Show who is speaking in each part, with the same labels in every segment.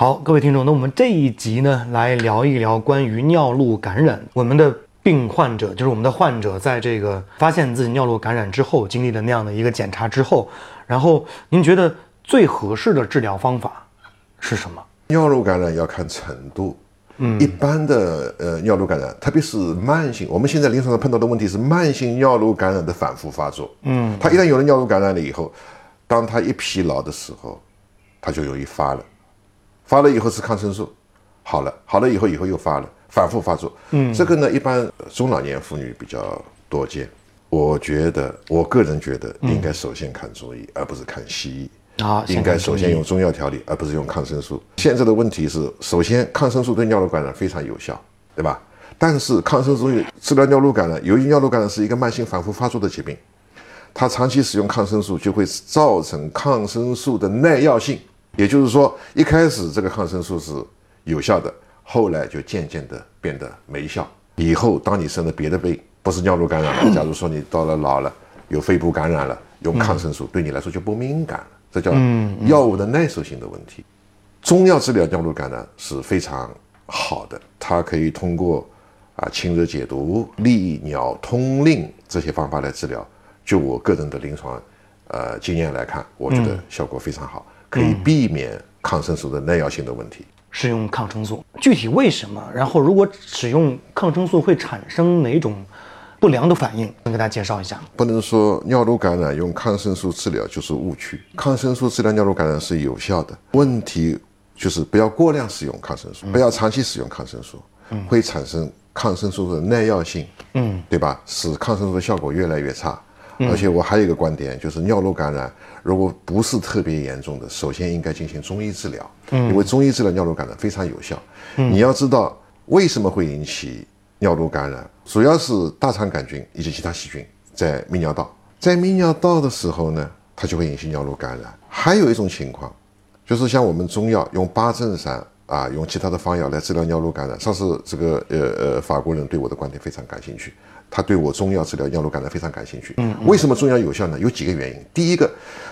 Speaker 1: 好，各位听众，那我们这一集呢，来聊一聊关于尿路感染。我们的病患者，就是我们的患者，在这个发现自己尿路感染之后，经历了那样的一个检查之后，然后您觉得最合适的治疗方法是什么？
Speaker 2: 尿路感染要看程度，嗯，一般的呃尿路感染，特别是慢性，我们现在临床上碰到的问题是慢性尿路感染的反复发作，嗯，他一旦有了尿路感染了以后，当他一疲劳的时候，他就容易发了。发了以后吃抗生素，好了，好了以后以后又发了，反复发作。嗯，这个呢，一般中老年妇女比较多见。我觉得，我个人觉得，应该首先看中医，而不是看西医。
Speaker 1: 啊，
Speaker 2: 应该首先用中药调理，而不是用抗生素。现在的问题是，首先抗生素对尿路感染非常有效，对吧？但是抗生素治疗尿路感染，由于尿路感染是一个慢性反复发作的疾病，它长期使用抗生素就会造成抗生素的耐药性。也就是说，一开始这个抗生素是有效的，后来就渐渐的变得没效。以后当你生了别的病，不是尿路感染了，假如说你到了老了，有肺部感染了，用抗生素对你来说就不敏感了，这叫药物的耐受性的问题。中药治疗尿路感染是非常好的，它可以通过啊清热解毒、利尿通令这些方法来治疗。就我个人的临床呃经验来看，我觉得效果非常好。可以避免抗生素的耐药性的问题。
Speaker 1: 使用抗生素，具体为什么？然后如果使用抗生素会产生哪种不良的反应？能给大家介绍一下？
Speaker 2: 不能说尿路感染用抗生素治疗就是误区。抗生素治疗尿路感染是有效的，问题就是不要过量使用抗生素，不要长期使用抗生素，会产生抗生素的耐药性，嗯，对吧？使抗生素的效果越来越差。而且我还有一个观点，就是尿路感染如果不是特别严重的，首先应该进行中医治疗，因为中医治疗尿路感染非常有效。你要知道为什么会引起尿路感染，主要是大肠杆菌以及其他细菌在泌尿道，在泌尿道的时候呢，它就会引起尿路感染。还有一种情况，就是像我们中药用八正散啊，用其他的方药来治疗尿路感染。上次这个呃呃法国人对我的观点非常感兴趣。他对我中药治疗尿路感染非常感兴趣。嗯，为什么中药有效呢？有几个原因。第一个，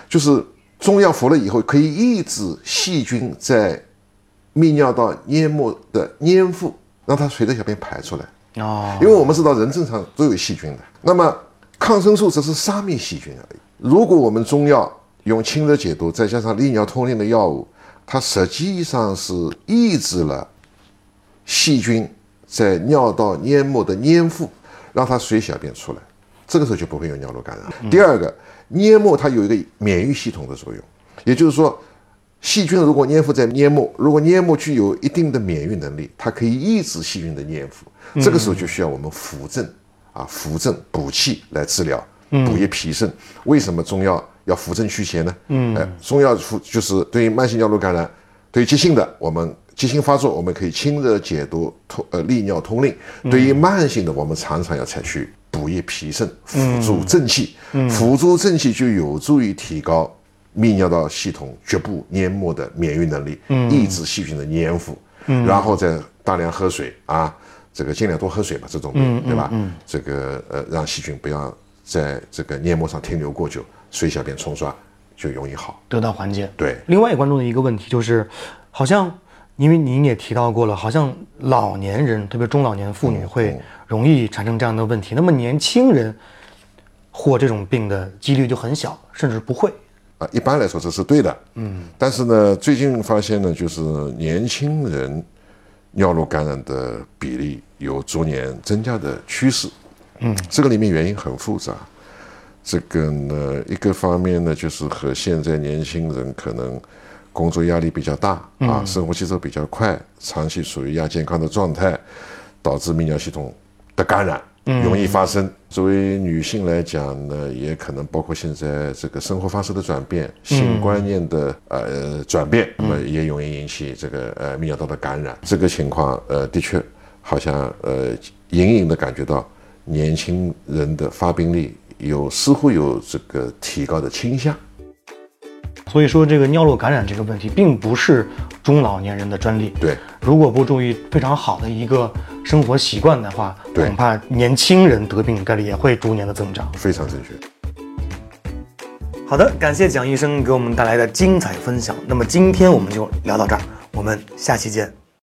Speaker 2: 就是中药服了以后可以抑制细菌在泌尿道黏膜的粘附，让它随着小便排出来。哦，因为我们知道人正常都有细菌的。那么抗生素只是杀灭细菌而已。如果我们中药用清热解毒，再加上利尿通淋的药物，它实际上是抑制了细菌在尿道黏膜的粘附。让它随小便出来，这个时候就不会有尿路感染。第二个，黏膜它有一个免疫系统的作用，也就是说，细菌如果粘附在黏膜，如果黏膜具有一定的免疫能力，它可以抑制细菌的粘附。这个时候就需要我们扶正啊，扶正补气来治疗，补益脾肾。为什么中药要扶正祛邪呢？嗯，哎，中药扶就是对于慢性尿路感染，对于急性的我们。急性发作，我们可以清热解毒、通呃利尿通令；对于慢性的，我们常常要采取补益脾肾、辅助正气。嗯辅助正气就有助于提高泌尿道系统局部黏膜的免疫能力，抑制细菌的粘附。嗯然后再大量喝水啊，这个尽量多喝水吧，这种病对吧？这个呃，让细菌不要在这个黏膜上停留过久，水小便冲刷就容易好，
Speaker 1: 得到缓解。
Speaker 2: 对。
Speaker 1: 另外观众的一个问题就是，好像。因为您也提到过了，好像老年人，特别中老年妇女会容易产生这样的问题。那么年轻人获这种病的几率就很小，甚至不会。
Speaker 2: 啊，一般来说这是对的。嗯。但是呢，最近发现呢，就是年轻人尿路感染的比例有逐年增加的趋势。嗯。这个里面原因很复杂。这个呢，一个方面呢，就是和现在年轻人可能。工作压力比较大啊，生活节奏比较快，长期处于亚健康的状态，导致泌尿系统的感染容易发生。作为女性来讲呢，也可能包括现在这个生活方式的转变、性观念的呃转变，那么也容易引起这个呃泌尿道的感染。这个情况呃的确好像呃隐隐的感觉到年轻人的发病率有似乎有这个提高的倾向。
Speaker 1: 所以说，这个尿路感染这个问题，并不是中老年人的专利。
Speaker 2: 对，
Speaker 1: 如果不注意非常好的一个生活习惯的话，恐怕年轻人得病概率也会逐年的增长。
Speaker 2: 非常正确。
Speaker 1: 好的，感谢蒋医生给我们带来的精彩分享。那么今天我们就聊到这儿，我们下期见。